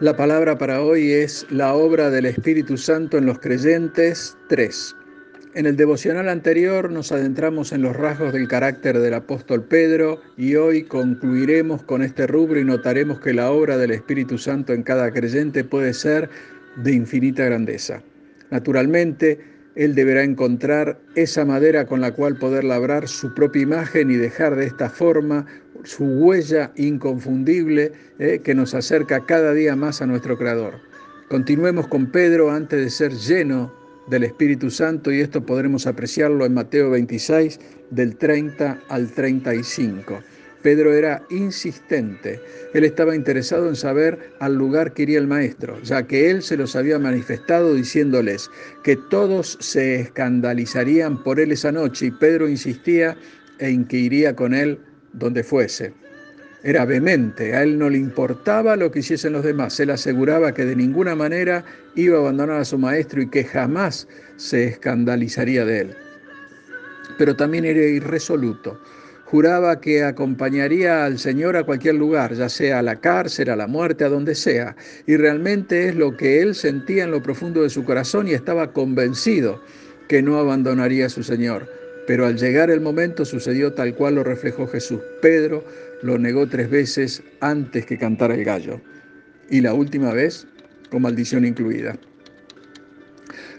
La palabra para hoy es la obra del Espíritu Santo en los creyentes 3. En el devocional anterior nos adentramos en los rasgos del carácter del apóstol Pedro y hoy concluiremos con este rubro y notaremos que la obra del Espíritu Santo en cada creyente puede ser de infinita grandeza. Naturalmente, él deberá encontrar esa madera con la cual poder labrar su propia imagen y dejar de esta forma su huella inconfundible eh, que nos acerca cada día más a nuestro Creador. Continuemos con Pedro antes de ser lleno del Espíritu Santo y esto podremos apreciarlo en Mateo 26 del 30 al 35. Pedro era insistente. Él estaba interesado en saber al lugar que iría el maestro, ya que él se los había manifestado diciéndoles que todos se escandalizarían por él esa noche y Pedro insistía en que iría con él donde fuese. Era vehemente, a él no le importaba lo que hiciesen los demás, él aseguraba que de ninguna manera iba a abandonar a su maestro y que jamás se escandalizaría de él. Pero también era irresoluto. Juraba que acompañaría al Señor a cualquier lugar, ya sea a la cárcel, a la muerte, a donde sea. Y realmente es lo que él sentía en lo profundo de su corazón y estaba convencido que no abandonaría a su Señor. Pero al llegar el momento sucedió tal cual lo reflejó Jesús. Pedro lo negó tres veces antes que cantara el gallo. Y la última vez con maldición incluida.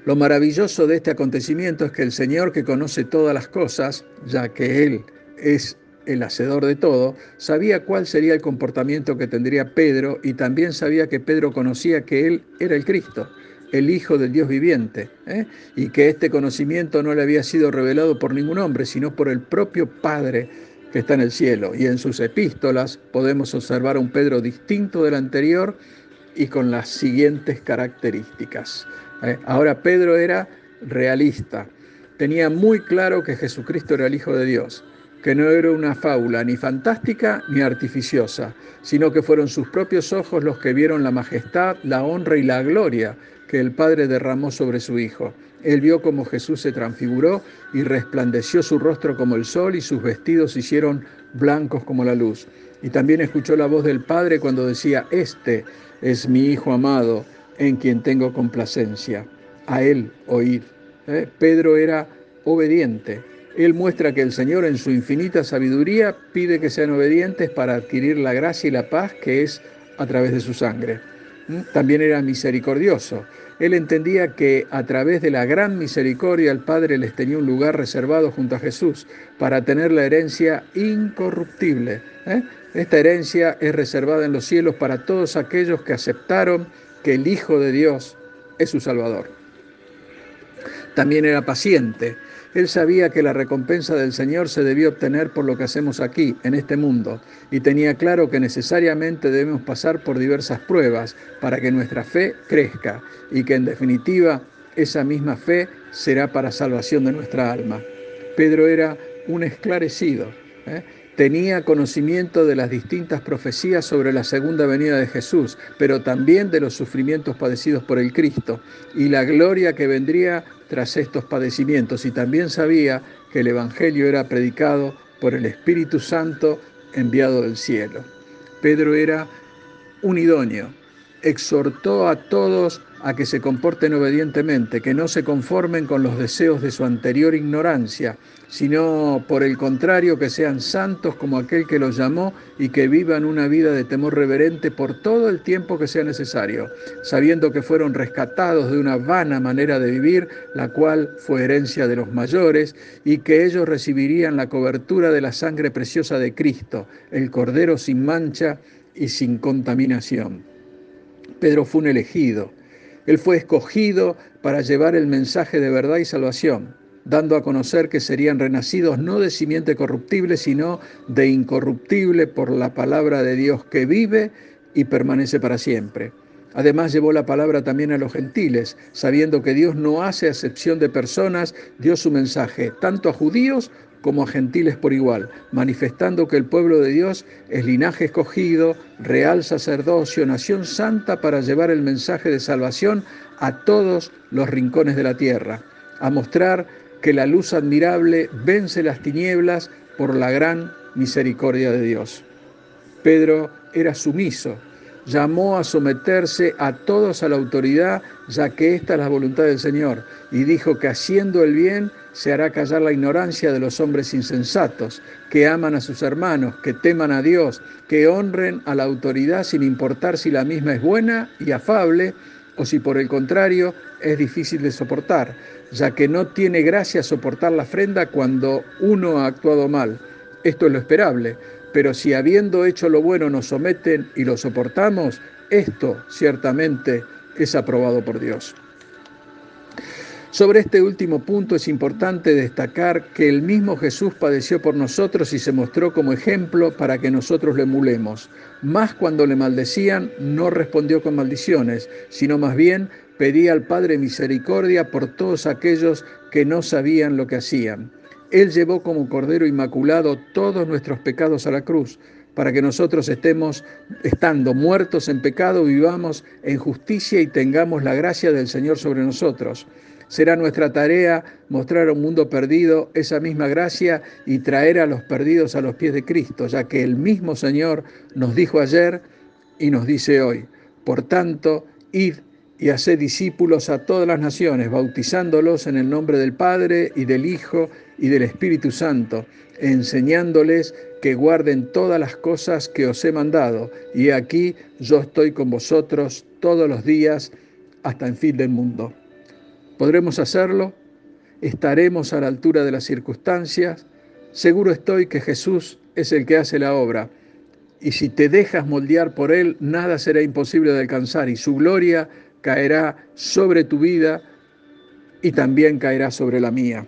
Lo maravilloso de este acontecimiento es que el Señor que conoce todas las cosas, ya que Él es el hacedor de todo, sabía cuál sería el comportamiento que tendría Pedro y también sabía que Pedro conocía que Él era el Cristo el Hijo del Dios viviente, ¿eh? y que este conocimiento no le había sido revelado por ningún hombre, sino por el propio Padre que está en el cielo. Y en sus epístolas podemos observar a un Pedro distinto del anterior y con las siguientes características. ¿eh? Ahora Pedro era realista, tenía muy claro que Jesucristo era el Hijo de Dios que no era una fábula ni fantástica ni artificiosa, sino que fueron sus propios ojos los que vieron la majestad, la honra y la gloria que el Padre derramó sobre su Hijo. Él vio cómo Jesús se transfiguró y resplandeció su rostro como el sol y sus vestidos se hicieron blancos como la luz. Y también escuchó la voz del Padre cuando decía, Este es mi Hijo amado, en quien tengo complacencia. A Él oír. ¿Eh? Pedro era obediente, él muestra que el Señor en su infinita sabiduría pide que sean obedientes para adquirir la gracia y la paz que es a través de su sangre. ¿Mm? También era misericordioso. Él entendía que a través de la gran misericordia el Padre les tenía un lugar reservado junto a Jesús para tener la herencia incorruptible. ¿eh? Esta herencia es reservada en los cielos para todos aquellos que aceptaron que el Hijo de Dios es su Salvador. También era paciente. Él sabía que la recompensa del Señor se debía obtener por lo que hacemos aquí, en este mundo, y tenía claro que necesariamente debemos pasar por diversas pruebas para que nuestra fe crezca y que en definitiva esa misma fe será para salvación de nuestra alma. Pedro era un esclarecido. ¿eh? Tenía conocimiento de las distintas profecías sobre la segunda venida de Jesús, pero también de los sufrimientos padecidos por el Cristo y la gloria que vendría tras estos padecimientos. Y también sabía que el Evangelio era predicado por el Espíritu Santo enviado del cielo. Pedro era un idóneo, exhortó a todos a que se comporten obedientemente, que no se conformen con los deseos de su anterior ignorancia, sino por el contrario que sean santos como aquel que los llamó y que vivan una vida de temor reverente por todo el tiempo que sea necesario, sabiendo que fueron rescatados de una vana manera de vivir, la cual fue herencia de los mayores, y que ellos recibirían la cobertura de la sangre preciosa de Cristo, el Cordero sin mancha y sin contaminación. Pedro fue un elegido él fue escogido para llevar el mensaje de verdad y salvación, dando a conocer que serían renacidos no de simiente corruptible, sino de incorruptible por la palabra de Dios que vive y permanece para siempre. Además llevó la palabra también a los gentiles, sabiendo que Dios no hace acepción de personas, dio su mensaje tanto a judíos como a gentiles por igual, manifestando que el pueblo de Dios es linaje escogido, real sacerdocio, nación santa para llevar el mensaje de salvación a todos los rincones de la tierra, a mostrar que la luz admirable vence las tinieblas por la gran misericordia de Dios. Pedro era sumiso, llamó a someterse a todos a la autoridad, ya que esta es la voluntad del Señor, y dijo que haciendo el bien se hará callar la ignorancia de los hombres insensatos, que aman a sus hermanos, que teman a Dios, que honren a la autoridad sin importar si la misma es buena y afable, o si por el contrario es difícil de soportar, ya que no tiene gracia soportar la ofrenda cuando uno ha actuado mal. Esto es lo esperable, pero si habiendo hecho lo bueno nos someten y lo soportamos, esto ciertamente es aprobado por Dios. Sobre este último punto es importante destacar que el mismo Jesús padeció por nosotros y se mostró como ejemplo para que nosotros lo emulemos. Más cuando le maldecían, no respondió con maldiciones, sino más bien pedía al Padre misericordia por todos aquellos que no sabían lo que hacían. Él llevó como Cordero Inmaculado todos nuestros pecados a la cruz, para que nosotros estemos, estando muertos en pecado, vivamos en justicia y tengamos la gracia del Señor sobre nosotros. Será nuestra tarea mostrar a un mundo perdido esa misma gracia y traer a los perdidos a los pies de Cristo, ya que el mismo Señor nos dijo ayer y nos dice hoy. Por tanto, id y haced discípulos a todas las naciones, bautizándolos en el nombre del Padre y del Hijo y del Espíritu Santo, enseñándoles que guarden todas las cosas que os he mandado. Y aquí yo estoy con vosotros todos los días hasta el fin del mundo. ¿Podremos hacerlo? ¿Estaremos a la altura de las circunstancias? Seguro estoy que Jesús es el que hace la obra. Y si te dejas moldear por Él, nada será imposible de alcanzar y su gloria caerá sobre tu vida y también caerá sobre la mía.